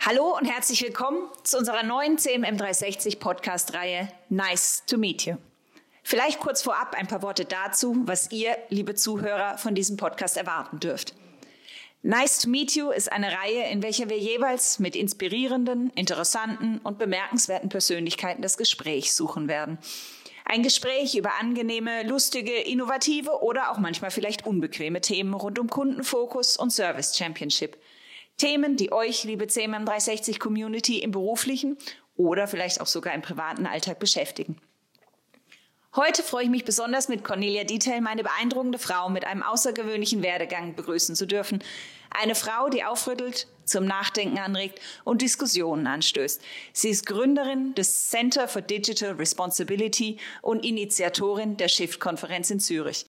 Hallo und herzlich willkommen zu unserer neuen CMM 360 Podcast-Reihe Nice to Meet You. Vielleicht kurz vorab ein paar Worte dazu, was ihr, liebe Zuhörer, von diesem Podcast erwarten dürft. Nice to Meet You ist eine Reihe, in welcher wir jeweils mit inspirierenden, interessanten und bemerkenswerten Persönlichkeiten das Gespräch suchen werden. Ein Gespräch über angenehme, lustige, innovative oder auch manchmal vielleicht unbequeme Themen rund um Kundenfokus und Service Championship – Themen, die euch, liebe CMM 360 Community, im beruflichen oder vielleicht auch sogar im privaten Alltag beschäftigen. Heute freue ich mich besonders mit Cornelia Detail, meine beeindruckende Frau mit einem außergewöhnlichen Werdegang begrüßen zu dürfen. Eine Frau, die aufrüttelt, zum Nachdenken anregt und Diskussionen anstößt. Sie ist Gründerin des Center for Digital Responsibility und Initiatorin der Shift-Konferenz in Zürich.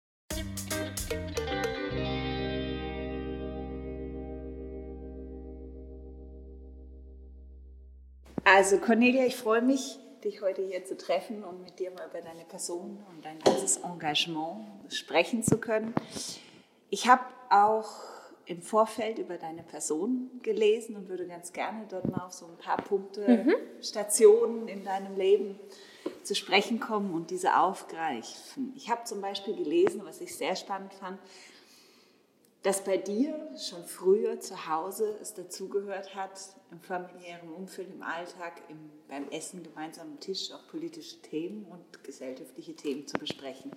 Also Cornelia, ich freue mich, dich heute hier zu treffen und mit dir mal über deine Person und dein ganzes Engagement sprechen zu können. Ich habe auch im Vorfeld über deine Person gelesen und würde ganz gerne dort mal auf so ein paar Punkte, mhm. Stationen in deinem Leben zu sprechen kommen und diese aufgreifen. Ich habe zum Beispiel gelesen, was ich sehr spannend fand, dass bei dir schon früher zu Hause es dazugehört hat, im familiären Umfeld, im Alltag, im, beim Essen gemeinsam am Tisch auch politische Themen und gesellschaftliche Themen zu besprechen.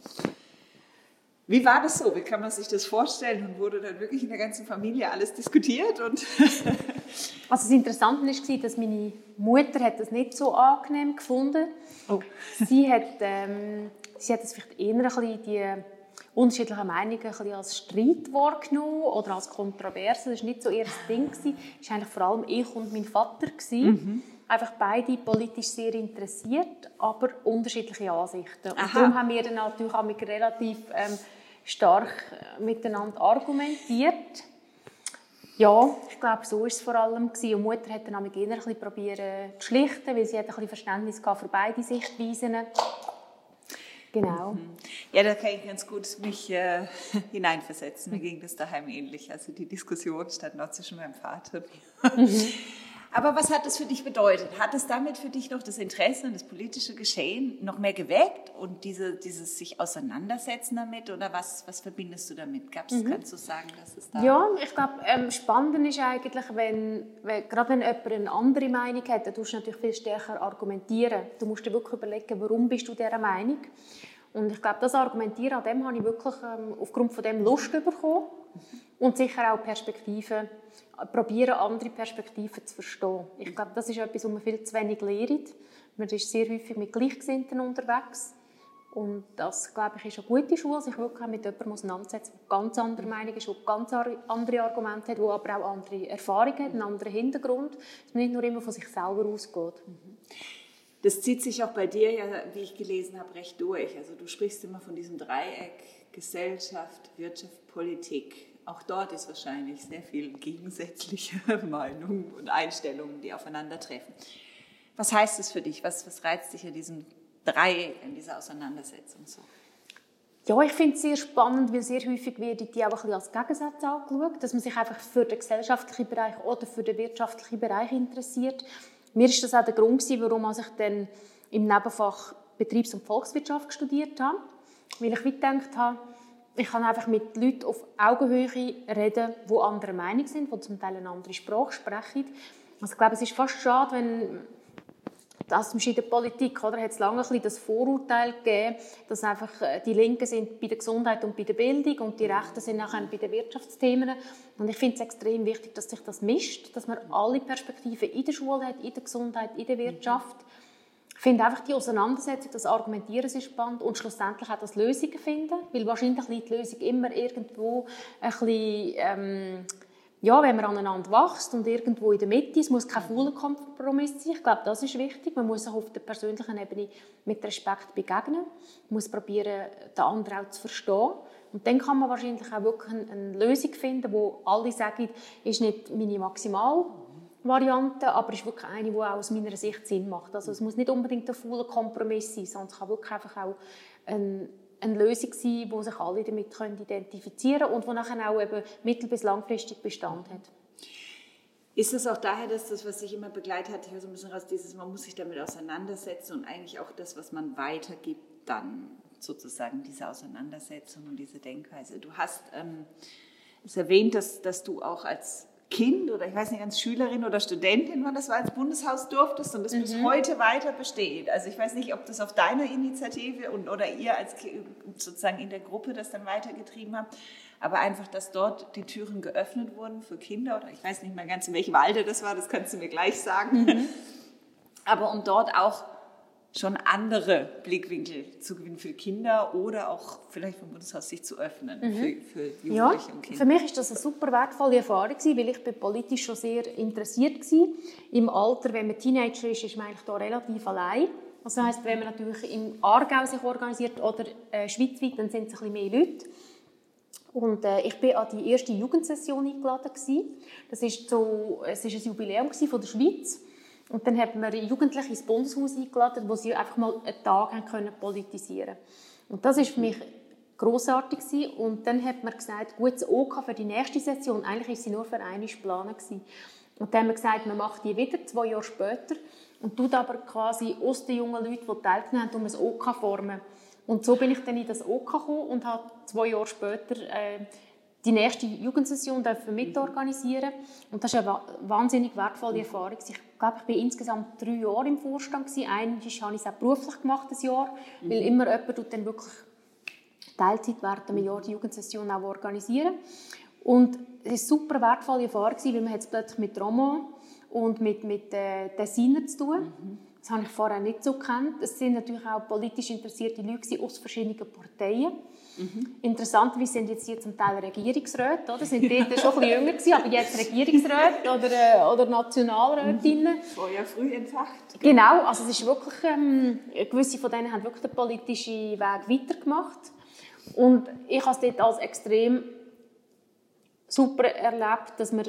Wie war das so? Wie kann man sich das vorstellen? Und wurde dann wirklich in der ganzen Familie alles diskutiert? Und also das Interessante war, dass meine Mutter hat das nicht so angenehm gefunden. Oh. sie hat, ähm, sie hat das vielleicht eher ein bisschen die unterschiedliche Meinungen ein bisschen als Streit wahrgenommen oder als Kontroverse. Das war nicht so ihr Ding. Es war eigentlich vor allem ich und mein Vater. Mhm. Einfach beide politisch sehr interessiert, aber unterschiedliche Ansichten. Und darum haben wir dann natürlich auch relativ ähm, stark äh, miteinander argumentiert. Ja, ich glaube, so war es vor allem. Und die Mutter hat dann auch mit ihnen ein bisschen probieren zu schlichten, weil sie hat ein bisschen Verständnis für beide Sichtweisen Genau. Mhm. Ja, da kann ich ganz gut mich äh, hineinversetzen. Mir ging das daheim ähnlich. Also die Diskussion stand noch zwischen meinem Vater und mir. Mhm. Aber was hat das für dich bedeutet? Hat es damit für dich noch das Interesse und das politische Geschehen noch mehr geweckt und diese, dieses sich auseinandersetzen damit? Oder was, was verbindest du damit? Gab's, mhm. Kannst du sagen, dass es da... Ja, ich glaube, ähm, spannend ist eigentlich, wenn, wenn, gerade wenn jemand eine andere Meinung hat, dann tust du natürlich viel stärker argumentieren. Du musst dir wirklich überlegen, warum bist du dieser Meinung? Und ich glaube, das Argumentieren an dem habe ich wirklich ähm, aufgrund von dem Lust bekommen und sicher auch Perspektiven probieren, andere Perspektiven zu verstehen. Ich glaube, das ist etwas, was man viel zu wenig lernt. Man ist sehr häufig mit Gleichgesinnten unterwegs. Und das, glaube ich, ist eine gute Schule, sich wirklich mit jemandem auseinandersetzen, der ganz andere Meinung ist, der ganz andere Argumente hat, der aber auch andere Erfahrungen hat, einen anderen Hintergrund, dass man nicht nur immer von sich selber ausgeht. Das zieht sich auch bei dir ja, wie ich gelesen habe, recht durch. Also du sprichst immer von diesem Dreieck Gesellschaft, Wirtschaft, Politik auch dort ist wahrscheinlich sehr viel gegensätzliche Meinungen und Einstellungen, die aufeinandertreffen. Was heißt es für dich? Was, was reizt dich an diesem Dreieck, in dieser Auseinandersetzung so? Ja, ich finde es sehr spannend, weil sehr häufig wird die auch ein als Gegensatz angeschaut, dass man sich einfach für den gesellschaftlichen Bereich oder für den wirtschaftlichen Bereich interessiert. Mir ist das auch der Grund, warum ich dann im Nebenfach Betriebs- und Volkswirtschaft studiert habe, weil ich gedacht habe, ich kann einfach mit Leuten auf Augenhöhe reden, die anderer Meinung sind, die zum Teil eine andere Sprache sprechen. Also ich glaube, es ist fast schade, wenn das in der Politik oder hat es lange ein das Vorurteil gegeben, dass einfach äh, die Linken sind bei der Gesundheit und bei der Bildung und die Rechten sind nachher bei den Wirtschaftsthemen. Und ich finde es extrem wichtig, dass sich das mischt, dass man alle Perspektiven in der Schule hat, in der Gesundheit, in der Wirtschaft. Ich finde einfach die Auseinandersetzung, das Argumentieren ist spannend und schlussendlich auch das Lösungen finden, weil wahrscheinlich liegt die Lösung immer irgendwo ein bisschen, ähm, ja, wenn man aneinander wächst und irgendwo in der Mitte, es muss kein fauler Kompromiss sein, ich glaube, das ist wichtig, man muss sich auf der persönlichen Ebene mit Respekt begegnen, man muss probieren, den anderen auch zu verstehen. Und dann kann man wahrscheinlich auch wirklich eine Lösung finden, wo alle sagen, ist nicht meine Maximal Variante, aber ist wirklich eine, die auch aus meiner Sicht Sinn macht. Also es muss nicht unbedingt ein voller Kompromiss sein, sondern es kann wirklich einfach auch ein, eine Lösung sein, wo sich alle damit können identifizieren und die nachher auch eben mittel- bis langfristig Bestand hat. Ist es auch daher, dass das, was sich immer begleitet hat, hier so ein bisschen raus, dieses, man muss sich damit auseinandersetzen und eigentlich auch das, was man weitergibt, dann sozusagen diese Auseinandersetzung und diese Denkweise. Du hast ähm, es erwähnt, dass, dass du auch als Kind oder ich weiß nicht, als Schülerin oder Studentin, wann das war, ins Bundeshaus durftest und das mhm. bis heute weiter besteht. Also ich weiß nicht, ob das auf deiner Initiative und, oder ihr als sozusagen in der Gruppe das dann weitergetrieben habt, aber einfach, dass dort die Türen geöffnet wurden für Kinder oder ich weiß nicht mal ganz, in welchem Alter das war, das kannst du mir gleich sagen. Mhm. Aber um dort auch schon andere Blickwinkel zu gewinnen für Kinder oder auch vielleicht vom Bundeshaus sich zu öffnen mhm. für, für Jugendliche ja, und Kinder. Für mich ist das eine super wertvolle Erfahrung weil ich bin politisch schon sehr interessiert war. Im Alter, wenn man Teenager ist, ist man eigentlich da relativ allein. Das heisst, wenn man natürlich im Aargau sich organisiert oder äh, schweizweit, dann sind es ein bisschen mehr Leute. Und äh, ich bin an die erste Jugendsession eingeladen gewesen. Das ist so, es ist ein Jubiläum von der Schweiz. Und dann haben wir Jugendliche ins Bundeshaus eingeladen, wo sie einfach mal einen Tag haben können politisieren Und das ist für mich großartig gewesen. Und dann hat man gesagt, gut, das OK für die nächste Session, eigentlich ist sie nur für eine Plan gewesen. Und dann haben wir gesagt, man macht die wieder zwei Jahre später und tut aber quasi aus den jungen Leuten, die teilgenommen haben, um ein OK formen. Und so bin ich dann in das OK gekommen und habe zwei Jahre später äh, die nächste Jugendsession mitorganisieren Und das ist eine wahnsinnig wertvolle Erfahrung. Ich glaube, ich war insgesamt drei Jahre im Vorstand. Einmal habe ich es auch beruflich gemacht, ein Jahr, mhm. weil immer jemand dann wirklich Teilzeit während einem Jahr die Jugendsession auch organisieren. Und es war eine super wertvolle Erfahrung, weil man jetzt plötzlich mit Roman und mit, mit äh, Designer zu tun. Mhm. Das habe ich vorher nicht so gekannt. Es sind natürlich auch politisch interessierte Leute aus verschiedenen Parteien. Mhm. Interessanterweise sind jetzt hier zum Teil Regierungsräte, oder? Sind dort schon ein bisschen jünger gewesen, aber jetzt Regierungsräte oder, äh, oder Nationalrätinnen. Mhm. Vorher früh entfacht. Genau, also es ist wirklich, ähm, gewisse von denen haben wirklich den politischen Weg weitergemacht. Und ich habe es dort als extrem super erlebt, dass man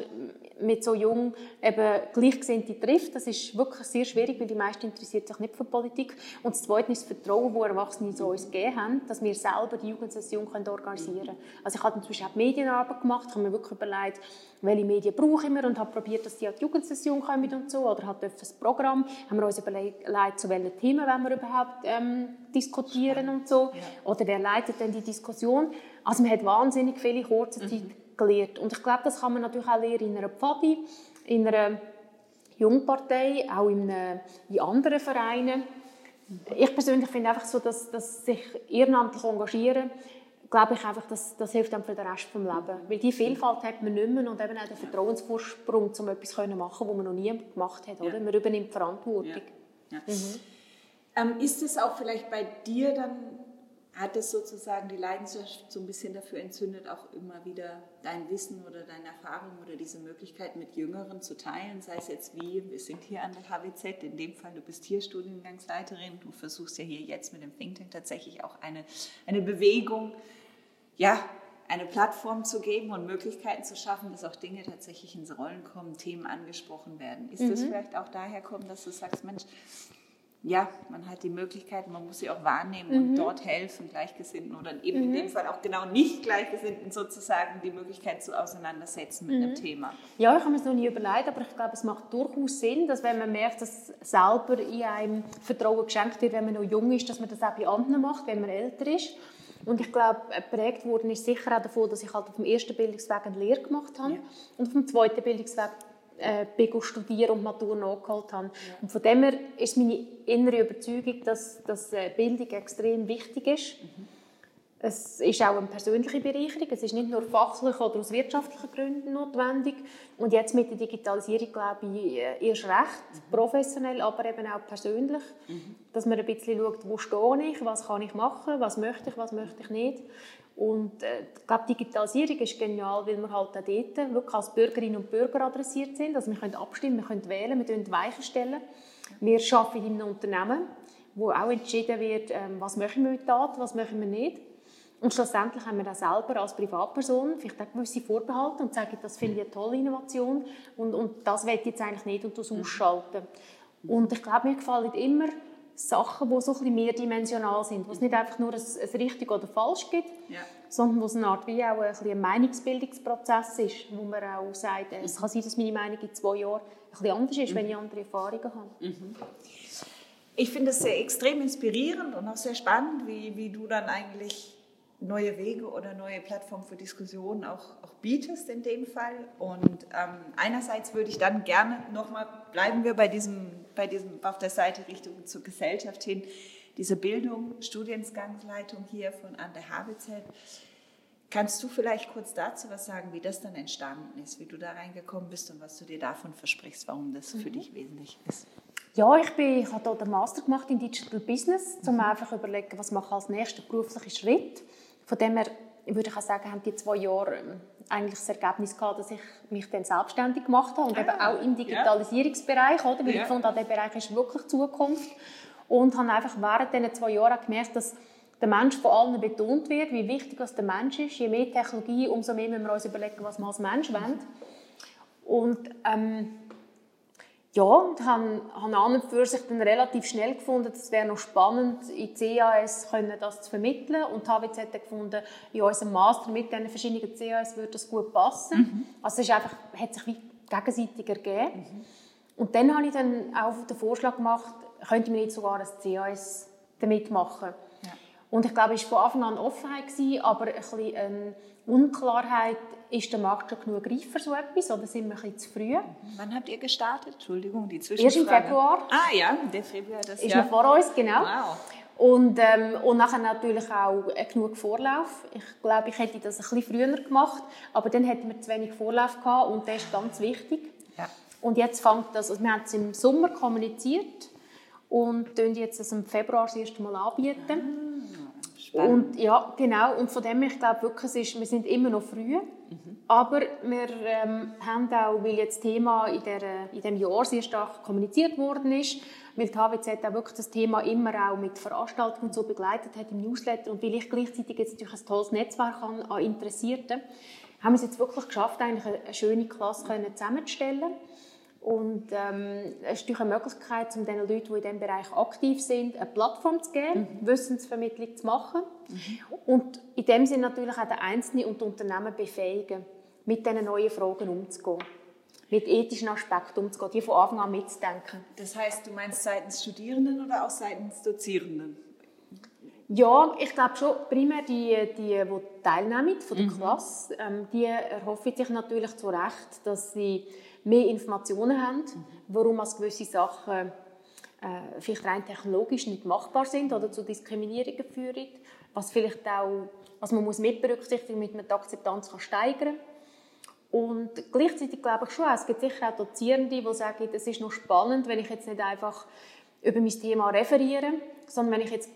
mit so jung eben Gleichgesinnte trifft. Das ist wirklich sehr schwierig, weil die meisten interessiert sich nicht für Politik. Und das Zweite ist das Vertrauen, das Erwachsene so uns gegeben haben, dass wir selber die Jugendsession organisieren können. Also ich habe inzwischen auch Medienarbeit gemacht, habe mir wirklich überlegt, welche Medien brauchen wir und habe probiert, dass die an die Jugendsession kommen und so. Oder hat das Programm, haben wir uns überlegt, zu welchen Themen wollen wir überhaupt ähm, diskutieren und so. Oder wer leitet denn die Diskussion? Also man hat wahnsinnig viele kurze Zeit mhm gelernt. Und ich glaube, das kann man natürlich auch lernen in einer Pfadi, in einer Jungpartei, auch in, äh, in anderen Vereinen. Ich persönlich finde einfach so, dass, dass sich ehrenamtlich engagieren, glaube ich einfach, dass das hilft dann für den Rest des Lebens. Weil die Vielfalt hat man nicht mehr und eben auch den Vertrauensvorsprung, um etwas zu machen, was man noch nie gemacht hat. Oder? Ja. Man übernimmt Verantwortung. Ja. Ja. Mhm. Ähm, ist es auch vielleicht bei dir dann hat es sozusagen die Leidenschaft so ein bisschen dafür entzündet, auch immer wieder dein Wissen oder deine Erfahrung oder diese Möglichkeit mit Jüngeren zu teilen, sei es jetzt wie, wir sind hier an der HWZ, in dem Fall du bist hier Studiengangsleiterin, du versuchst ja hier jetzt mit dem Think Tank tatsächlich auch eine, eine Bewegung, ja, eine Plattform zu geben und Möglichkeiten zu schaffen, dass auch Dinge tatsächlich ins Rollen kommen, Themen angesprochen werden. Ist mhm. das vielleicht auch daher kommen, dass du sagst, Mensch, ja, man hat die Möglichkeit, man muss sie auch wahrnehmen mhm. und dort helfen, Gleichgesinnten oder eben mhm. in dem Fall auch genau nicht Gleichgesinnten sozusagen die Möglichkeit zu auseinandersetzen mit mhm. einem Thema. Ja, ich habe mir es noch nie überlegt, aber ich glaube, es macht durchaus Sinn, dass wenn man merkt, dass selber in einem Vertrauen geschenkt wird, wenn man noch jung ist, dass man das auch bei anderen macht, wenn man älter ist. Und ich glaube, geprägt worden ist sicher auch davon, dass ich halt auf dem ersten Bildungsweg eine Lehre gemacht habe ja. und auf dem zweiten Bildungsweg äh, bin studieren und Matur nachgeholt habe. Ja. Und von dem her ist meine innere Überzeugung, dass, dass äh, Bildung extrem wichtig ist. Mhm. Es ist auch eine persönliche Bereicherung. Es ist nicht nur fachlich oder aus wirtschaftlichen Gründen notwendig. Und jetzt mit der Digitalisierung glaube ich äh, erst recht mhm. professionell, aber eben auch persönlich, mhm. dass man ein bisschen schaut, wo stehe ich, was kann ich machen, was möchte ich, was möchte ich nicht. Und äh, ich glaube, Digitalisierung ist genial, weil wir halt auch dort wirklich als Bürgerinnen und Bürger adressiert sind. Also wir können abstimmen, wir können wählen, wir können Weichen stellen. Wir arbeiten in einem Unternehmen, wo auch entschieden wird, ähm, was möchten wir mit Daten, was möchten wir nicht. Und schlussendlich haben wir dann selber als Privatperson vielleicht auch gewisse Vorbehalte und sagen, das finde ich eine tolle Innovation und, und das will ich jetzt eigentlich nicht und das ausschalten. Und ich glaube, mir gefallen immer Sachen, die so ein bisschen mehrdimensional sind, wo es nicht einfach nur ein, ein richtig oder falsch gibt, ja. sondern wo es eine Art wie auch ein, ein Meinungsbildungsprozess ist, wo man auch sagt, es kann sein, dass meine Meinung in zwei Jahren ein bisschen anders ist, mhm. wenn ich andere Erfahrungen habe. Mhm. Ich finde es sehr extrem inspirierend und auch sehr spannend, wie, wie du dann eigentlich neue Wege oder neue Plattformen für Diskussionen auch, auch bietest in dem Fall. Und ähm, einerseits würde ich dann gerne nochmal, bleiben wir bei diesem, bei diesem, auf der Seite Richtung zur Gesellschaft hin, diese Bildung, Studiengangsleitung hier von Anne Habitzel. Kannst du vielleicht kurz dazu was sagen, wie das dann entstanden ist, wie du da reingekommen bist und was du dir davon versprichst, warum das mhm. für dich wesentlich ist? Ja, ich, bin, ich habe hier den Master gemacht in Digital Business, um mhm. einfach überlegen, was mache ich als nächsten beruflichen Schritt. Von dem her würde ich auch sagen, haben die zwei Jahre ähm, eigentlich das Ergebnis gehabt, dass ich mich dann selbstständig gemacht habe und ah, eben auch im Digitalisierungsbereich, oder? weil ja. ich fand, der Bereich ist wirklich Zukunft und habe einfach während diesen zwei Jahren gemerkt, dass der Mensch von allen betont wird, wie wichtig der Mensch ist. Je mehr Technologie, umso mehr müssen wir uns überlegen, was wir als Mensch wollen. Und ähm, ja, und habe, habe an und für sich dann relativ schnell gefunden, es wäre noch spannend, in CAS können das zu vermitteln und habe jetzt gefunden, in unserem Master mit diesen verschiedenen CAS würde das gut passen. Mhm. Also es ist einfach, hat sich wie gegenseitig ergeben. Mhm. Und dann habe ich dann auch den Vorschlag gemacht, könnte man nicht sogar ein CAS damit machen. Ja. Und ich glaube, es war von Anfang an Offenheit, aber ein bisschen ähm, Unklarheit ist der Markt schon genug reif für so etwas oder sind wir ein bisschen zu früh? Wann habt ihr gestartet? Entschuldigung, die Zwischenfrage. Erst im Februar. Ah ja, der Februar. Das ist Jahr. noch vor uns, genau. Wow. Und, ähm, und nachher natürlich auch äh, genug Vorlauf. Ich glaube, ich hätte das ein bisschen früher gemacht, aber dann hätten wir zu wenig Vorlauf gehabt und das ist ganz wichtig. Ja. Und jetzt fängt das, also wir haben es im Sommer kommuniziert und tun jetzt das im Februar das erste Mal anbieten. Ah. Und ja, genau. Und von dem ich glaube wirklich, ist, wir sind immer noch früh. Mhm. Aber wir ähm, haben auch, weil jetzt das Thema in, der, in diesem Jahr sehr stark kommuniziert worden ist, weil die HWZ auch wirklich das Thema immer auch mit Veranstaltungen so begleitet hat im Newsletter und weil ich gleichzeitig jetzt natürlich ein tolles Netzwerk an, an Interessierten, haben wir es jetzt wirklich geschafft, eigentlich eine, schöne Klasse zusammenzustellen. Und ähm, es ist eine Möglichkeit, um den Leuten, die in diesem Bereich aktiv sind, eine Plattform zu geben, mhm. Wissensvermittlung zu machen. Mhm. Und in dem Sinne natürlich auch den Einzelnen und die Unternehmen befähigen, mit diesen neuen Fragen umzugehen. Mit ethischen Aspekten umzugehen, die von Anfang an mitzudenken. Das heißt, du meinst seitens Studierenden oder auch seitens Dozierenden? Ja, ich glaube schon, primär die, die, die teilnehmen von der mhm. Klasse, ähm, die erhoffen sich natürlich zu Recht, dass sie mehr Informationen haben, warum als gewisse Sachen äh, vielleicht rein technologisch nicht machbar sind oder zu Diskriminierungen führen, was vielleicht auch, was man muss mit berücksichtigen, damit man die Akzeptanz kann steigern und gleichzeitig glaube ich schon, es gibt sicher auch Dozierende, die sagen, es ist noch spannend, wenn ich jetzt nicht einfach über mein Thema referiere, sondern wenn ich jetzt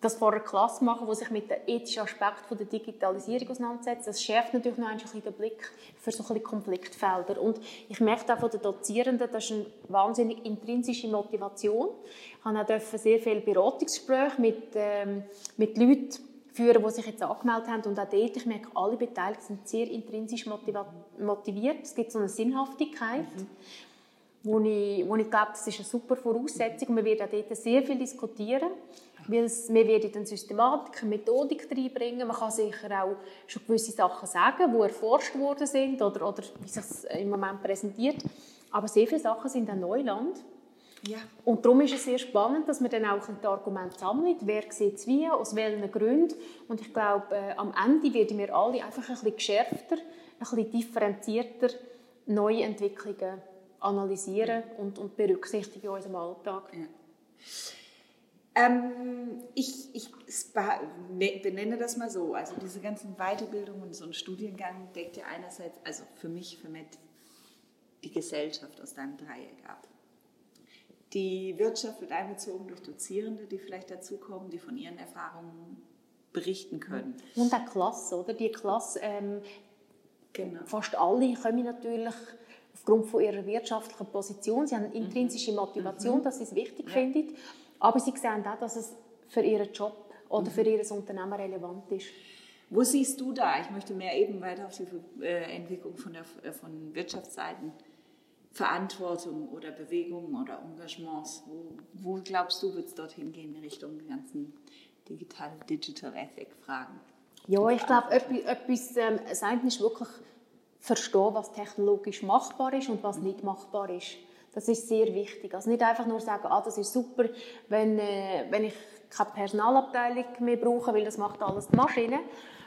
das vor einer Klasse machen, die sich mit den ethischen Aspekten der Digitalisierung auseinandersetzt. Das schärft natürlich noch ein bisschen den Blick für so ein Konfliktfelder. Und ich merke auch von den Dozierenden, das ist eine wahnsinnig intrinsische Motivation. Ich habe auch sehr viele Beratungsgespräche mit, ähm, mit Leuten führen, die sich jetzt angemeldet haben. Und auch dort, ich merke, alle Beteiligten sind sehr intrinsisch motiviert. Es gibt so eine Sinnhaftigkeit. Mhm wo ich, wo ich glaube, das ist eine super Voraussetzung. Und wir werden auch dort sehr viel diskutieren. Weil es, wir werden eine Systematik, Methodik reinbringen. Man kann sicher auch schon gewisse Sachen sagen, die erforscht worden sind oder, oder wie sich es im Moment präsentiert. Aber sehr viele Sachen sind ein Neuland. Ja. Und darum ist es sehr spannend, dass man dann auch ein Argument sammelt. Wer sieht es wie, aus welchen Gründen. Und ich glaube, äh, am Ende werden wir alle einfach ein bisschen geschärfter, ein bisschen differenzierter neue Entwicklungen analysieren und, und berücksichtigen in unserem Alltag. Ja. Ähm, ich, ich ne, benenne das mal so. Also diese ganzen Weiterbildungen und so ein Studiengang deckt ja einerseits, also für mich, für mich die Gesellschaft aus deinem Dreieck ab. Die Wirtschaft wird einbezogen durch Dozierende, die vielleicht dazukommen, die von ihren Erfahrungen berichten können. Und auch Klasse, oder? Die Klasse, ähm, genau. fast alle kommen natürlich aufgrund von ihrer wirtschaftlichen Position. Sie haben eine intrinsische Motivation, mhm. dass sie es wichtig ja. finden. Aber sie sehen auch, dass es für ihren Job oder für ihr Unternehmen relevant ist. Wo siehst du da, ich möchte mehr eben weiter auf die äh, Entwicklung von, der, äh, von Wirtschaftsseiten Verantwortung oder Bewegungen oder Engagements? Wo, wo glaubst du, wird es dorthin gehen in Richtung der ganzen Digital, Digital Ethic Fragen? Ja, ich glaube, etwas, etwas ähm, das eine ist wirklich verstehen, was technologisch machbar ist und was nicht machbar ist. Das ist sehr wichtig. Also nicht einfach nur sagen, ah, das ist super, wenn, äh, wenn ich keine Personalabteilung mehr brauche, weil das macht alles die Maschine.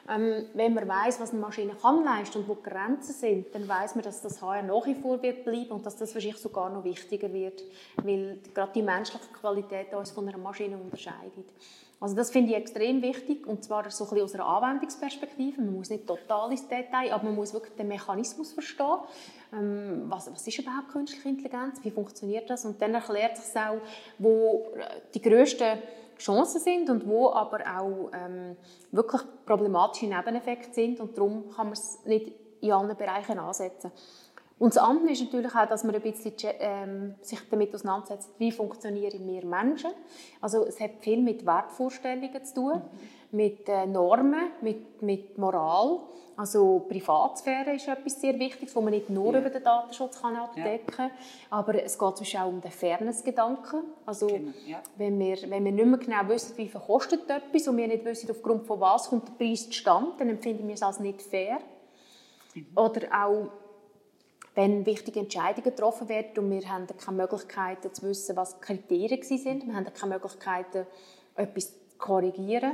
Ähm, wenn man weiß, was eine Maschine kann leisten und wo die Grenzen sind, dann weiß man, dass das HR nach wie vor wird bleiben und dass das wahrscheinlich sogar noch wichtiger wird, weil gerade die menschliche Qualität uns von einer Maschine unterscheidet. Also das finde ich extrem wichtig und zwar so ein bisschen aus einer Anwendungsperspektive. Man muss nicht total ins Detail, aber man muss wirklich den Mechanismus verstehen. Ähm, was, was ist überhaupt künstliche Intelligenz? Wie funktioniert das? Und dann erklärt sich auch, wo die grössten Chancen sind und wo aber auch ähm, wirklich problematische Nebeneffekte sind und darum kann man es nicht in allen Bereichen ansetzen. Und das andere ist natürlich auch, dass man ein bisschen ähm, sich damit auseinandersetzt, wie funktionieren wir Menschen. Also es hat viel mit Wertvorstellungen zu tun, mhm. mit äh, Normen, mit, mit Moral. Also Privatsphäre ist etwas sehr Wichtiges, wo man nicht nur ja. über den Datenschutz kann abdecken kann, ja. aber es geht zum auch um den Fairness-Gedanken. Also genau. ja. wenn, wir, wenn wir nicht mehr genau wissen, wie viel kostet etwas und wir nicht wissen, aufgrund von was kommt der Preis zustande, dann empfinden wir es als nicht fair. Mhm. Oder auch wenn wichtige Entscheidungen getroffen werden und wir haben keine Möglichkeiten zu wissen, was die Kriterien sind, wir haben keine Möglichkeiten, etwas zu korrigieren,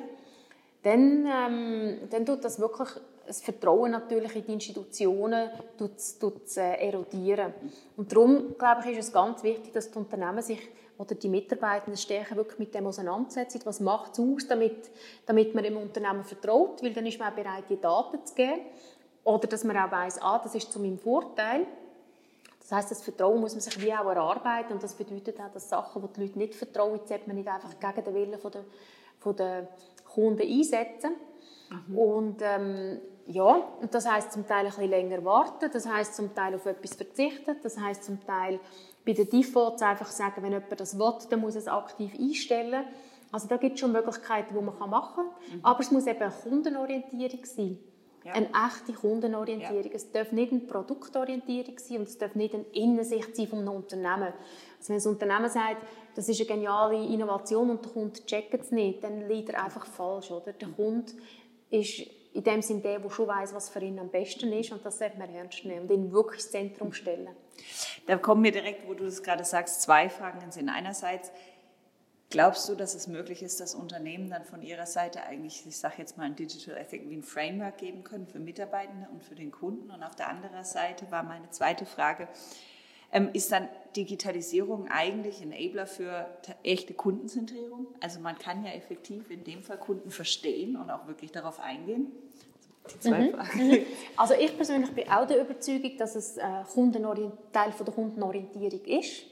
dann, ähm, dann tut das wirklich das Vertrauen natürlich in die Institutionen tut's, tut's, äh, erodieren. Und darum, glaube ich, ist es ganz wichtig, dass die Unternehmen sich oder die Mitarbeitenden stärker wirklich mit dem auseinandersetzen. Was macht es aus, damit, damit man dem Unternehmen vertraut? Weil dann ist man auch bereit, die Daten zu geben. Oder dass man auch weiss, ah, das ist zu meinem Vorteil. Das heißt, das Vertrauen muss man sich wie auch erarbeiten und das bedeutet auch, dass Sachen, die die Leute nicht vertrauen, sollte man nicht einfach gegen den Willen der, von der Kunden einsetzen. Mhm. Und ähm, ja, und das heißt zum Teil ein bisschen länger warten, das heißt zum Teil auf etwas verzichten, das heißt zum Teil bei den Defaults einfach sagen, wenn jemand das will, dann muss er es aktiv einstellen. Also da gibt es schon Möglichkeiten, die man machen kann, mhm. aber es muss eben eine Kundenorientierung sein. Ja. Eine echte Kundenorientierung. Ja. Es darf nicht eine Produktorientierung sein und es darf nicht eine Innensicht sein von einem Unternehmen. Also wenn das Unternehmen sagt, das ist eine geniale Innovation und der Kunde checkt es nicht, dann liegt er einfach falsch. Oder? Der Kunde ist in dem Sinne der, der schon weiß, was für ihn am besten ist und das sollte man ernst nehmen und ihn wirklich ins Zentrum stellen. Da kommen mir direkt, wo du das gerade sagst, zwei Fragen in Sinn. Einerseits, Glaubst du, dass es möglich ist, dass Unternehmen dann von ihrer Seite eigentlich, ich sage jetzt mal, ein Digital Ethic wie ein Framework geben können für Mitarbeitende und für den Kunden? Und auf der anderen Seite war meine zweite Frage, ähm, ist dann Digitalisierung eigentlich Enabler für echte Kundenzentrierung? Also man kann ja effektiv in dem Fall Kunden verstehen und auch wirklich darauf eingehen. Mhm. Mhm. Also ich persönlich bin auch der Überzeugung, dass es äh, Teil von der Kundenorientierung ist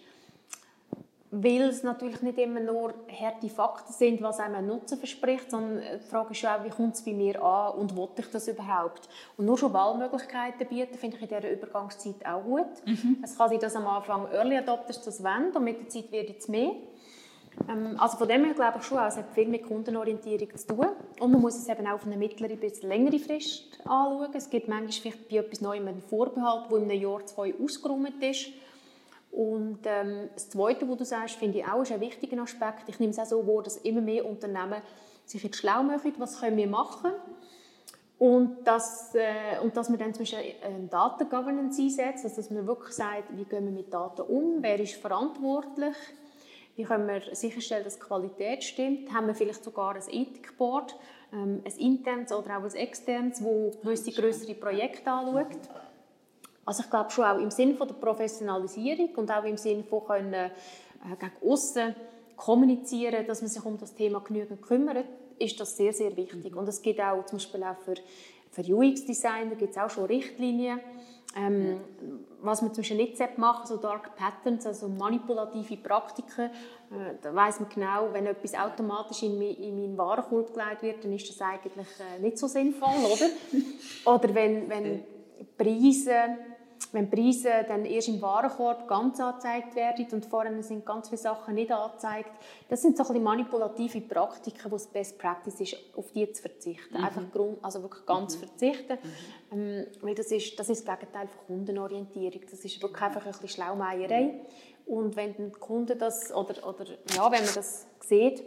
weil es natürlich nicht immer nur harte Fakten sind, was einem einen Nutzen verspricht, sondern die Frage ist auch, wie kommt es bei mir an und will ich das überhaupt? Und nur schon Wahlmöglichkeiten bieten, finde ich in dieser Übergangszeit auch gut. Mhm. Es kann sein, dass am Anfang Early Adopters das wollen und mit der Zeit wird es mehr. Ähm, also von dem her glaube ich schon, es hat viel mit Kundenorientierung zu tun. Und man muss es eben auch auf eine mittlere bis längere Frist anschauen. Es gibt manchmal vielleicht bei etwas Neuem einen Vorbehalt, der in einem Jahr, zwei ausgeräumt ist und ähm, das Zweite, was du sagst, finde ich auch ist ein wichtiger Aspekt. Ich nehme es auch so wahr, dass immer mehr Unternehmen sich jetzt schlau machen, was können wir machen. Und dass, äh, und dass man dann zum Beispiel eine Data Governance einsetzt, also dass man wirklich sagt, wie gehen wir mit Daten um, wer ist verantwortlich, wie können wir sicherstellen, dass die Qualität stimmt, haben wir vielleicht sogar ein Ethikboard, ähm, ein internes oder auch ein externes, das gewisse größere Projekte anschaut. Also ich glaube schon auch im Sinne von der Professionalisierung und auch im Sinne von können, äh, gegen außen kommunizieren, dass man sich um das Thema genügend kümmert, ist das sehr, sehr wichtig. Und es gibt auch zum Beispiel auch für, für UX-Designer gibt es auch schon Richtlinien, ähm, was man zum Beispiel nicht machen so Dark Patterns, also manipulative Praktiken, äh, da weiß man genau, wenn etwas automatisch in, in meinen Warenkorb gelegt wird, dann ist das eigentlich äh, nicht so sinnvoll, oder? oder wenn, wenn Preise wenn Preise dann erst im Warenkorb ganz angezeigt werden und vorne sind ganz viele Sachen nicht angezeigt. Das sind so ein bisschen manipulative Praktiken, wo es Best Practice ist, auf die zu verzichten. Mhm. Einfach Grund, also wirklich ganz mhm. verzichten. Mhm. Ähm, weil das ist, das ist das Gegenteil von Kundenorientierung. Das ist wirklich einfach ein bisschen Schlaumeierei. Und wenn der Kunde das, oder, oder ja, wenn man das sieht,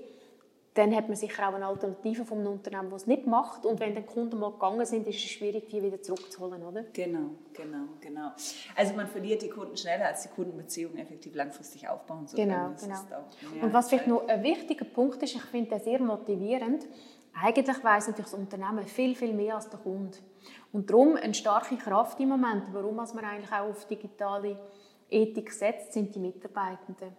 dann hat man sicher auch eine Alternative von einem Unternehmen, das es nicht macht. Und wenn die Kunden mal gegangen sind, ist es schwierig, die wieder zurückzuholen, oder? Genau, genau, genau. Also man verliert die Kunden schneller, als die Kundenbeziehungen effektiv langfristig aufbauen. So genau, genau. Und was vielleicht noch ein wichtiger Punkt ist, ich finde das sehr motivierend, eigentlich weiss natürlich das Unternehmen viel, viel mehr als der Kunde. Und darum eine starke Kraft im Moment, warum man eigentlich auch auf digitale Ethik setzt, sind die Mitarbeitenden.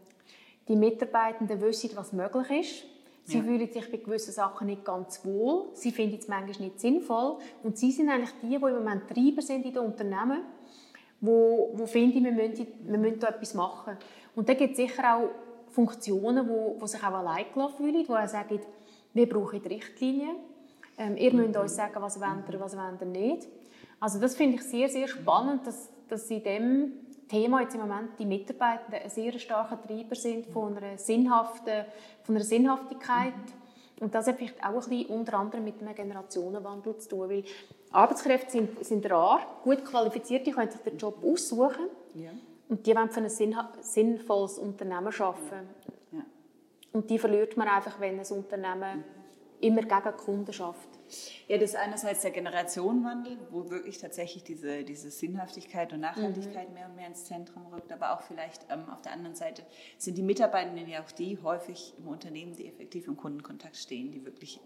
Die Mitarbeitenden wissen, was möglich ist Sie ja. fühlen sich bei gewissen Sachen nicht ganz wohl. Sie finden es manchmal nicht sinnvoll. Und sie sind eigentlich die, die im Moment Treiber sind in den Unternehmen, wo, wo finden, wir müssen, wir müssen da etwas machen. Und da gibt es sicher auch Funktionen, wo, wo sich auch allein fühlen, die auch sagen, wir brauchen die Richtlinien. Ähm, ihr müsst uns sagen, was wollt ihr, was wollt ihr nicht. Also das finde ich sehr, sehr spannend, dass, dass in dem Thema jetzt im Moment die Mitarbeitenden ein sehr starker Treiber sind von einer, sinnhaften, von einer Sinnhaftigkeit. Und das hat vielleicht auch ein bisschen unter anderem mit einem Generationenwandel zu tun, weil Arbeitskräfte sind, sind rar, gut qualifiziert, die können sich den Job aussuchen ja. und die wollen für ein sinnvolles Unternehmen arbeiten. Ja. Und die verliert man einfach, wenn ein Unternehmen immer gegen Kunden schafft. Ja, das ist einerseits der Generationenwandel, wo wirklich tatsächlich diese, diese Sinnhaftigkeit und Nachhaltigkeit mhm. mehr und mehr ins Zentrum rückt, aber auch vielleicht ähm, auf der anderen Seite sind die Mitarbeitenden ja auch die häufig im Unternehmen, die effektiv im Kundenkontakt stehen, die wirklich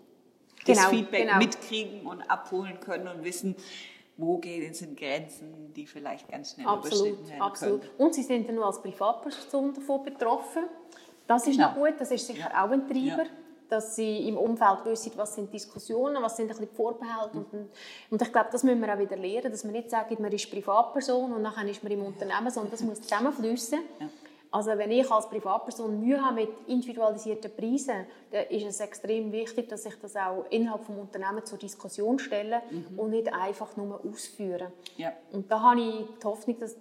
das genau, Feedback genau. mitkriegen und abholen können und wissen, wo gehen sind Grenzen, die vielleicht ganz schnell absolut, überschritten werden absolut. können. Und Sie sind ja nur als Privatperson davon betroffen. Das ist genau. noch gut, das ist sicher ja. auch ein Treiber. Ja dass sie im Umfeld wissen, was sind Diskussionen, was sind ein bisschen die Vorbehalte. Mhm. Und, und ich glaube, das müssen wir auch wieder lernen, dass man nicht sagt, man ist Privatperson und nachher ist man im Unternehmen, sondern das muss zusammenfließen. Ja. Also wenn ich als Privatperson Mühe habe mit individualisierten Preisen, dann ist es extrem wichtig, dass ich das auch innerhalb des Unternehmens zur Diskussion stelle mhm. und nicht einfach nur ausführe. Ja. Und da habe ich die Hoffnung, dass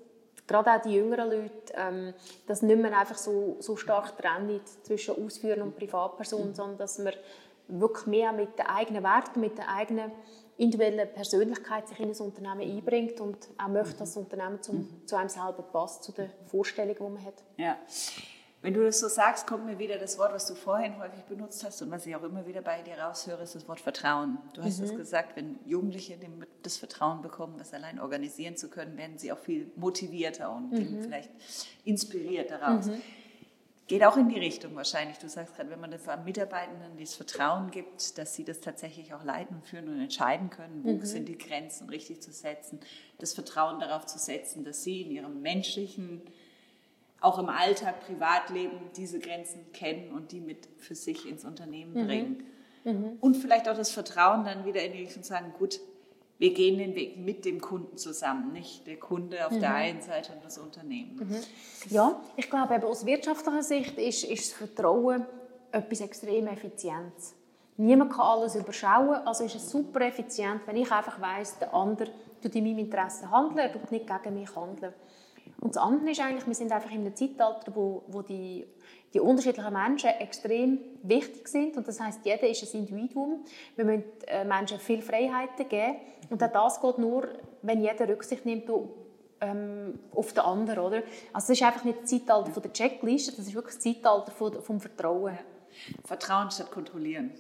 gerade auch die jüngeren Leute, ähm, das nicht mehr einfach so, so stark trennen zwischen Ausführen und Privatperson, mhm. sondern dass man wirklich mehr mit den eigenen Werten, mit der eigenen individuellen Persönlichkeit sich in ein Unternehmen einbringt und auch möchte, dass das Unternehmen zum, mhm. zu einem selber passt, zu den Vorstellungen, die man hat. Ja. Wenn du das so sagst, kommt mir wieder das Wort, was du vorhin häufig benutzt hast und was ich auch immer wieder bei dir raushöre, ist das Wort Vertrauen. Du hast es mhm. gesagt, wenn Jugendliche das Vertrauen bekommen, das allein organisieren zu können, werden sie auch viel motivierter und mhm. vielleicht inspiriert daraus. Mhm. Geht auch in die Richtung wahrscheinlich. Du sagst gerade, wenn man den Mitarbeitenden das Vertrauen gibt, dass sie das tatsächlich auch leiten, führen und entscheiden können, wo mhm. sind die Grenzen richtig zu setzen, das Vertrauen darauf zu setzen, dass sie in ihrem menschlichen auch im Alltag, Privatleben diese Grenzen kennen und die mit für sich ins Unternehmen mhm. bringen. Mhm. Und vielleicht auch das Vertrauen dann wieder in die Richtung sagen, gut, wir gehen den Weg mit dem Kunden zusammen, nicht der Kunde auf mhm. der einen Seite und das Unternehmen. Mhm. Ja, ich glaube, aus wirtschaftlicher Sicht ist, ist das Vertrauen etwas extrem Effizientes. Niemand kann alles überschauen, also ist es super effizient, wenn ich einfach weiss, der andere tut in meinem Interesse handeln, er tut nicht gegen mich handeln. Und das andere ist eigentlich, wir sind einfach in einem Zeitalter, wo, wo die, die unterschiedlichen Menschen extrem wichtig sind. Und das heißt, jeder ist ein Individuum. Wir müssen äh, Menschen viel Freiheiten geben. Und auch das geht nur, wenn jeder Rücksicht nimmt ähm, auf den anderen. Oder? Also das ist einfach nicht das Zeitalter von der Checkliste, das ist wirklich das Zeitalter von, vom Vertrauen. Vertrauen statt kontrollieren.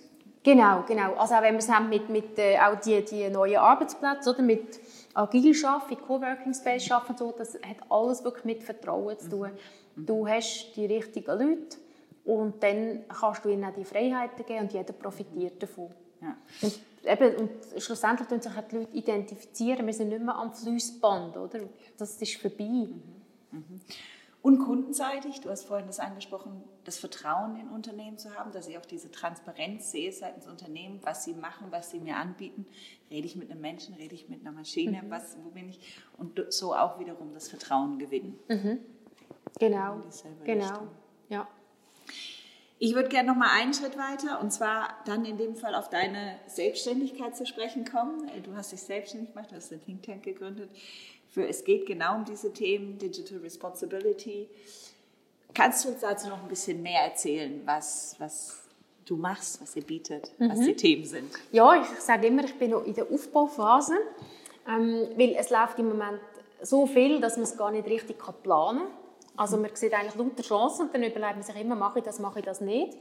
Genau, genau. Also auch wenn wir es haben mit, mit äh, auch die, die neuen Arbeitsplätze, oder? mit agil arbeiten, Coworking Space arbeiten, so, das hat alles wirklich mit Vertrauen zu tun. Mhm. Du hast die richtigen Leute und dann kannst du ihnen auch die Freiheiten geben und jeder profitiert davon. Ja. Und, eben, und schlussendlich tun sich die Leute identifizieren. Wir sind nicht mehr am Fließband, oder? Das ist vorbei. Mhm. Mhm. Und kundenseitig, du hast vorhin das angesprochen, das Vertrauen in Unternehmen zu haben, dass ich auch diese Transparenz sehe seitens Unternehmen, was sie machen, was sie mir anbieten. Rede ich mit einem Menschen, rede ich mit einer Maschine, mhm. was, wo bin ich? Und so auch wiederum das Vertrauen gewinnen. Mhm. Genau, genau, ja. Ich würde gerne noch mal einen Schritt weiter und zwar dann in dem Fall auf deine Selbstständigkeit zu sprechen kommen. Du hast dich selbstständig gemacht, du hast den Think Tank gegründet. Für Es geht genau um diese Themen, Digital Responsibility. Kannst du uns dazu noch ein bisschen mehr erzählen, was, was du machst, was ihr bietet, mhm. was die Themen sind? Ja, ich sage immer, ich bin noch in der Aufbauphase, ähm, weil es läuft im Moment so viel, dass man es gar nicht richtig planen kann. Also man sieht eigentlich lauter Chancen und dann überlegt man sich immer, mache ich das, mache ich das nicht.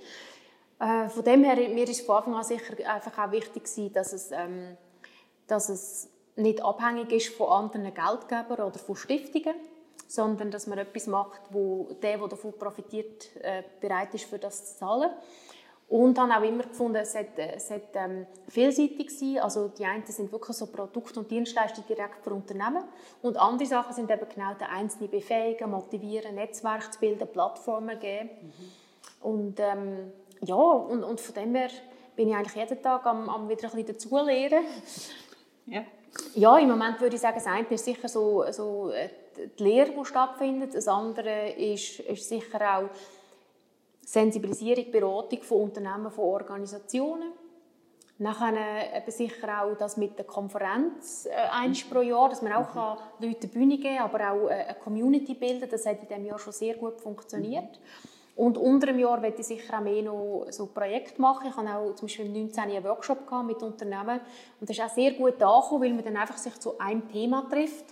Äh, von dem her, mir ist von Anfang an sicher einfach auch wichtig gewesen, dass es, ähm, dass es nicht abhängig ist von anderen Geldgebern oder von Stiftungen, sondern dass man etwas macht, wo der, der davon profitiert, äh, bereit ist, für das zu zahlen. Und habe auch immer gefunden, es sollte, es sollte ähm, vielseitig sein. Also die einen sind wirklich so Produkte und Dienstleistungen direkt für Unternehmen. Und andere Sachen sind eben genau der einzelne befähigen, motivieren, Netzwerk zu bilden, Plattformen geben. Mhm. Und ähm, ja, und, und von dem her bin ich eigentlich jeden Tag am, am wieder ein bisschen dazulernen. Ja. Ja, im Moment würde ich sagen, das eine ist sicher so, so äh, die Lehre, die stattfindet. Das andere ist, ist sicher auch Sensibilisierung, Beratung von Unternehmen, von Organisationen. Nachher eben sicher auch das mit der Konferenz äh, eins pro Jahr, dass man auch mhm. Leute eine Bühne geben kann, aber auch äh, eine Community bilden. Das hat in diesem Jahr schon sehr gut funktioniert. Mhm. Und unter einem Jahr werde ich sicher auch mehr noch so Projekte machen. Ich hatte auch zum Beispiel im 19. einen Workshop mit Unternehmen und das ist auch sehr gut angekommen, weil man dann einfach sich zu einem Thema trifft.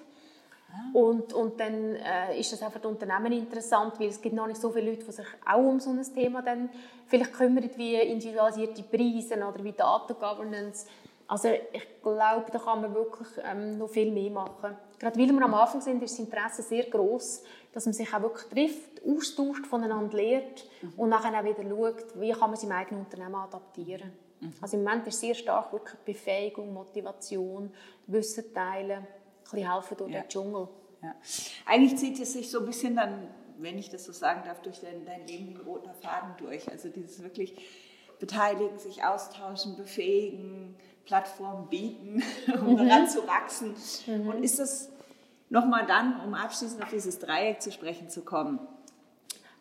Ah. Und, und dann äh, ist das auch für die Unternehmen interessant, weil es gibt noch nicht so viele Leute, die sich auch um so ein Thema dann vielleicht kümmern, wie individualisierte Preise oder wie Data Governance. Also ich glaube, da kann man wirklich ähm, noch viel mehr machen. Gerade weil wir am Anfang sind, ist das Interesse sehr groß dass man sich auch wirklich trifft, austauscht, voneinander lernt mhm. und nachher auch wieder schaut, wie kann man sein eigenes Unternehmen adaptieren. Mhm. Also im Moment ist sehr stark wirklich Befähigung, Motivation, Wissen teilen, ein bisschen helfen durch ja. den Dschungel. Ja. Eigentlich zieht es sich so ein bisschen dann, wenn ich das so sagen darf, durch dein, dein Leben wie ein roter Faden durch. Also dieses wirklich beteiligen, sich austauschen, befähigen, Plattformen bieten, um mhm. daran zu wachsen. Mhm. Und ist das Nochmal dann, um abschließend auf dieses Dreieck zu sprechen zu kommen.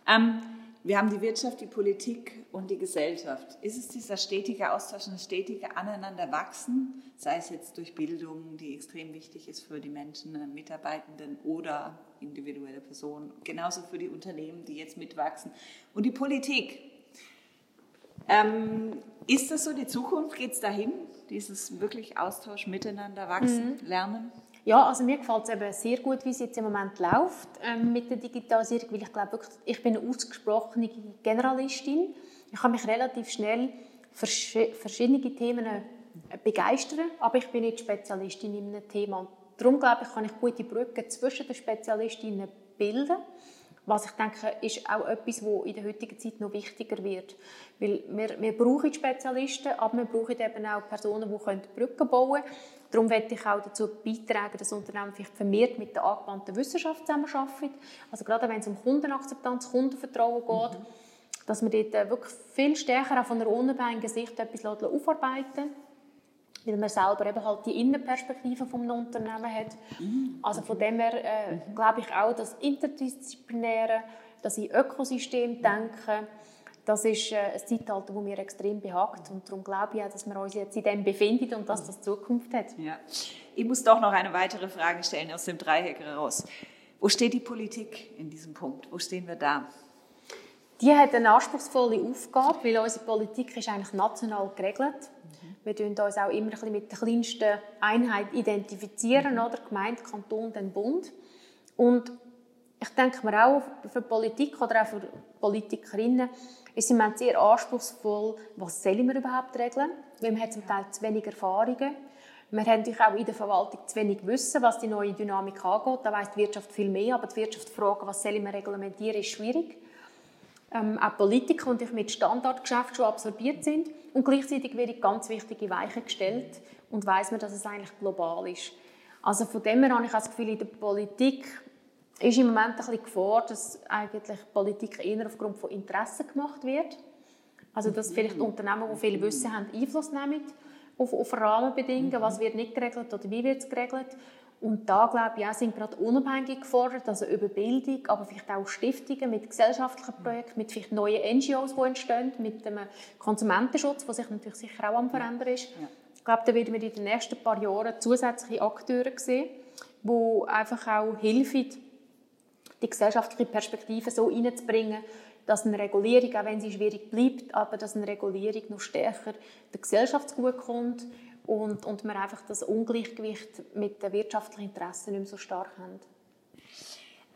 Ähm, wir haben die Wirtschaft, die Politik und die Gesellschaft. Ist es dieser stetige Austausch und stetige Aneinanderwachsen, sei es jetzt durch Bildung, die extrem wichtig ist für die Menschen, äh, Mitarbeitenden oder individuelle Personen, genauso für die Unternehmen, die jetzt mitwachsen und die Politik. Ähm, ist das so die Zukunft? Geht es dahin, dieses wirklich Austausch, Miteinander wachsen, mhm. lernen? Ja, also mir gefällt es eben sehr gut, wie es jetzt im Moment läuft ähm, mit der Digitalisierung, weil ich glaube wirklich, ich bin eine ausgesprochene Generalistin. Ich kann mich relativ schnell für verschiedene Themen äh, begeistern, aber ich bin nicht Spezialistin in einem Thema. Und darum glaube ich, kann ich gute Brücken zwischen den Spezialistinnen bilden. Was ich denke, ist auch etwas, was in der heutigen Zeit noch wichtiger wird. Weil wir, wir brauchen Spezialisten, aber wir brauchen eben auch Personen, die Brücken bauen können. Darum möchte ich auch dazu beitragen, dass Unternehmen vielleicht vermehrt mit der angewandten Wissenschaft zusammenarbeiten. Also gerade wenn es um Kundenakzeptanz, Kundenvertrauen geht, mhm. dass man dort äh, wirklich viel stärker auch von einer unabhängigen Sicht etwas aufarbeiten weil man selber eben halt die Innenperspektive vom Unternehmen hat. Mhm. Also von dem her äh, mhm. glaube ich auch, dass interdisziplinäre, dass ich Ökosystem denke, das ist äh, ein Zeitalter, das mir extrem behagt. Und darum glaube ich auch, dass wir uns jetzt in dem befinden und dass das Zukunft hat. Ja. Ich muss doch noch eine weitere Frage stellen aus dem Dreieck heraus. Wo steht die Politik in diesem Punkt? Wo stehen wir da? Die hat eine anspruchsvolle Aufgabe, weil unsere Politik ist eigentlich national geregelt. Mhm. Wir identifizieren uns auch immer ein bisschen mit der kleinsten Einheit identifizieren, mhm. oder Gemeinde, Kanton, den Bund. Und ich denke mir auch für Politik oder auch für Politikerinnen ist im Moment sehr anspruchsvoll, was sollen wir überhaupt regeln, weil wir haben zum Teil zu wenig Erfahrungen. Wir haben natürlich auch in der Verwaltung zu wenig Wissen, was die neue Dynamik angeht. Da weiss die Wirtschaft viel mehr, aber die Wirtschaft fragen, was sollen wir reglementieren, ist schwierig. Ähm, auch Politiker, die mit Standardgeschäften schon absorbiert sind. Und gleichzeitig werden ganz wichtige Weichen gestellt und weiß man, dass es eigentlich global ist. Also von dem her habe ich das Gefühl, in der Politik ist im Moment ein bisschen Gefahr, dass eigentlich Politik eher aufgrund von Interessen gemacht wird. Also dass vielleicht Unternehmen, die viel Wissen haben, Einfluss nehmen auf, auf Rahmenbedingungen, was wird nicht geregelt oder wie wird es geregelt. Und da glaube ich auch, sind gerade unabhängig gefordert, also über Bildung, aber vielleicht auch Stiftungen mit gesellschaftlichen Projekten, mit vielleicht neuen NGOs, die entstehen, mit dem Konsumentenschutz, der sich natürlich sicher auch am Verändern ist. Ich glaube, da werden wir in den nächsten paar Jahren zusätzliche Akteure sehen wo einfach auch hilft, die gesellschaftliche Perspektive so reinzubringen, dass eine Regulierung, auch wenn sie schwierig bleibt, aber dass eine Regulierung noch stärker der Gesellschaft zugutekommt und, und wir einfach das Ungleichgewicht mit den wirtschaftlichen Interessen nicht mehr so stark haben.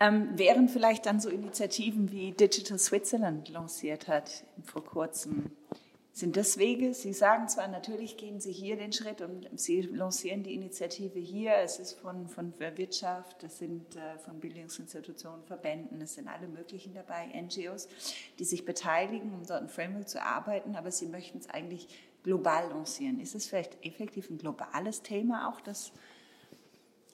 Ähm, wären vielleicht dann so Initiativen wie Digital Switzerland lanciert hat vor kurzem, sind das Wege? Sie sagen zwar, natürlich gehen Sie hier den Schritt und Sie lancieren die Initiative hier. Es ist von, von Wirtschaft, es sind äh, von Bildungsinstitutionen, Verbänden, es sind alle möglichen dabei, NGOs, die sich beteiligen, um dort ein Framework zu arbeiten, aber Sie möchten es eigentlich global lancieren. Ist es vielleicht effektiv ein globales Thema auch, das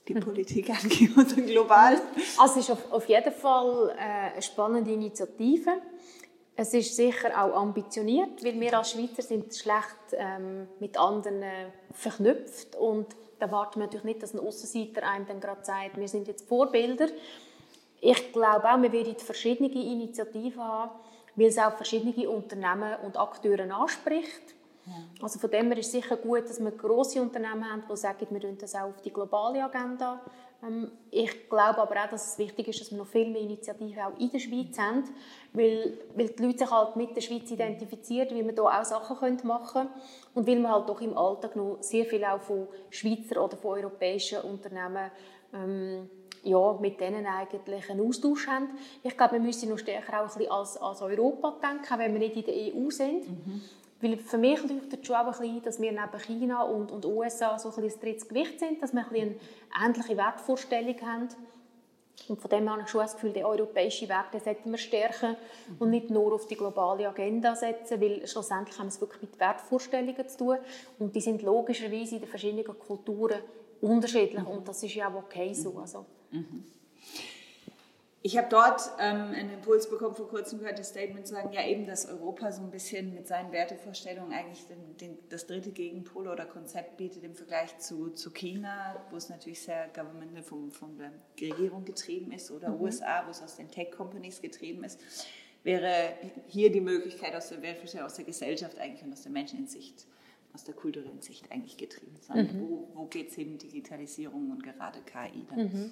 die Politik angeht und global? Also es ist auf, auf jeden Fall äh, eine spannende Initiative. Es ist sicher auch ambitioniert, weil wir als Schweizer sind schlecht ähm, mit anderen äh, verknüpft und da erwarten wir natürlich nicht, dass ein Aussenseiter einem dann gerade sagt, wir sind jetzt Vorbilder. Ich glaube auch, wir werden verschiedene Initiativen haben, weil es auch verschiedene Unternehmen und Akteure anspricht. Ja. Also von dem her ist es sicher gut, dass wir grosse Unternehmen haben, die sagen, wir das auch auf die globale Agenda ähm, ich glaube aber auch, dass es wichtig ist, dass wir noch viel mehr Initiativen auch in der Schweiz haben, weil, weil die Leute sich halt mit der Schweiz identifizieren, wie wir hier auch Sachen machen können und weil wir halt doch im Alltag noch sehr viel auch von Schweizer oder von europäischen Unternehmen ähm, ja, mit denen eigentlich einen Austausch haben. Ich glaube, wir müssen noch stärker auch ein bisschen als, als Europa denken, wenn wir nicht in der EU sind. Mhm. Weil für mich leuchtet schon ein bisschen, dass wir neben China und, und USA so ein bisschen das dritte Gewicht sind, dass wir ein eine ähnliche Wertvorstellung haben. Und von dem her habe ich schon das Gefühl, den europäischen den sollten wir stärken und nicht nur auf die globale Agenda setzen, weil schlussendlich haben wir es wirklich mit Wertvorstellungen zu tun und die sind logischerweise in den verschiedenen Kulturen unterschiedlich und das ist ja auch okay so. Also. Mhm. Ich habe dort ähm, einen Impuls bekommen, vor kurzem gehört das Statement zu sagen, ja eben, dass Europa so ein bisschen mit seinen Wertevorstellungen eigentlich den, den, das dritte Gegenpol oder Konzept bietet im Vergleich zu, zu China, wo es natürlich sehr governmental von, von der Regierung getrieben ist, oder mhm. USA, wo es aus den Tech-Companies getrieben ist, wäre hier die Möglichkeit aus der Wertvorstellung, aus der Gesellschaft eigentlich und aus der Menschensicht, aus der kulturellen Sicht eigentlich getrieben sein. Mhm. Wo, wo geht es hin, Digitalisierung und gerade KI dann? Mhm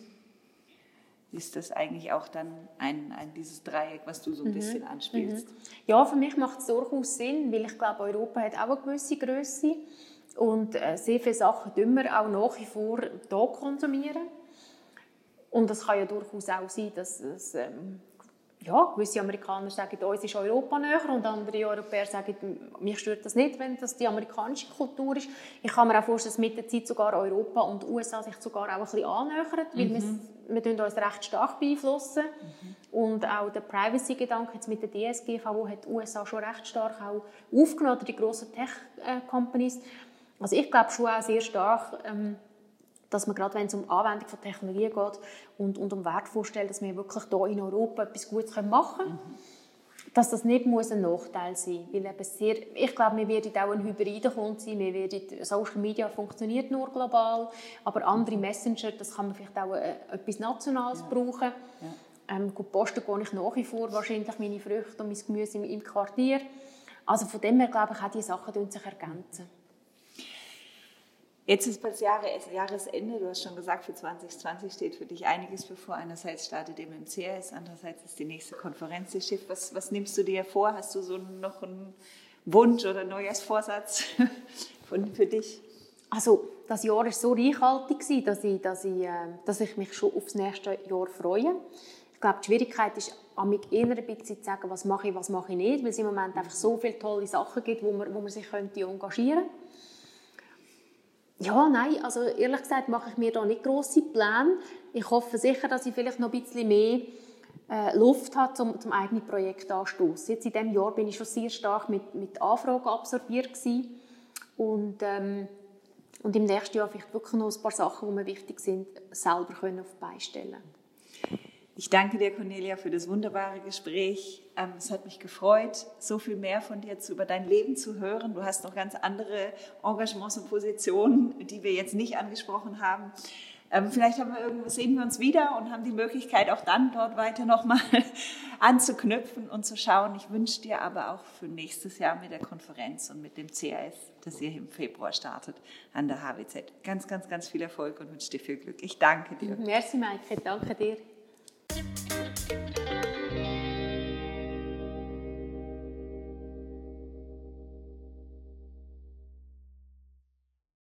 ist das eigentlich auch dann ein, ein dieses Dreieck, was du so ein mhm. bisschen anspielst. Mhm. Ja, für mich macht es durchaus Sinn, weil ich glaube, Europa hat auch eine gewisse Größe und äh, sehr viele Sachen tun wir auch nach wie vor hier konsumieren. Und es kann ja durchaus auch sein, dass es ähm, ja, gewisse Amerikaner sagen, uns ist Europa näher und andere Europäer sagen, mich stört das nicht, wenn das die amerikanische Kultur ist. Ich kann mir auch vorstellen, dass mit der Zeit sogar Europa und USA sich sogar auch ein bisschen annähern, weil mhm. Wir, wir uns recht stark beeinflussen. Mhm. Und auch der Privacy-Gedanke mit der DSGVO hat die USA schon recht stark auch aufgenommen, die grossen Tech-Companies. Also ich glaube schon auch sehr stark, ähm, dass man gerade wenn es um Anwendung von Technologie geht und, und um Wertvorstellungen, dass wir wirklich hier in Europa etwas Gutes machen können. Mhm. Dass das nicht muss ein Nachteil sein muss. Weil sehr, ich glaube, wir werden auch ein hybrider Kunde sein. Wir werden, Social Media funktioniert nur global, aber andere Messenger, das kann man vielleicht auch äh, etwas Nationales ja. brauchen. Ja. Ähm, gut, posten gehe ich nach wie vor wahrscheinlich meine Früchte und mein Gemüse im, im Quartier. Also von dem her glaube ich, auch diese Sachen sich ergänzen. Jetzt ist bald Jahresende, du hast schon gesagt, für 2020 steht für dich einiges bevor. Einerseits startet eben im CRS, andererseits ist die nächste Konferenz das Schiff. Was, was nimmst du dir vor? Hast du so noch einen Wunsch oder Neujahrsvorsatz für dich? Also das Jahr war so reichhaltig, dass ich, dass, ich, äh, dass ich mich schon aufs nächste Jahr freue. Ich glaube, die Schwierigkeit ist, an mich eher ein bisschen zu sagen, was mache ich, was mache ich nicht, weil es im Moment einfach so viele tolle Sachen gibt, wo man, wo man sich könnte engagieren könnte. Ja, nein, also ehrlich gesagt mache ich mir da nicht grosse Pläne. Ich hoffe sicher, dass ich vielleicht noch ein bisschen mehr äh, Luft habe, zum, zum eigenen Projekt anstoßen. Jetzt in diesem Jahr bin ich schon sehr stark mit, mit Anfragen absorbiert und ähm, und im nächsten Jahr vielleicht wirklich noch ein paar Sachen, die mir wichtig sind, selber können auf die Beine stellen. Ich danke dir, Cornelia, für das wunderbare Gespräch. Ähm, es hat mich gefreut, so viel mehr von dir zu, über dein Leben zu hören. Du hast noch ganz andere Engagements und Positionen, die wir jetzt nicht angesprochen haben. Ähm, vielleicht haben wir irgendwo, sehen wir uns wieder und haben die Möglichkeit, auch dann dort weiter nochmal anzuknüpfen und zu schauen. Ich wünsche dir aber auch für nächstes Jahr mit der Konferenz und mit dem CAS, das ihr im Februar startet, an der HWZ. Ganz, ganz, ganz viel Erfolg und wünsche dir viel Glück. Ich danke dir. Merci, Maike. Danke dir. Thank you.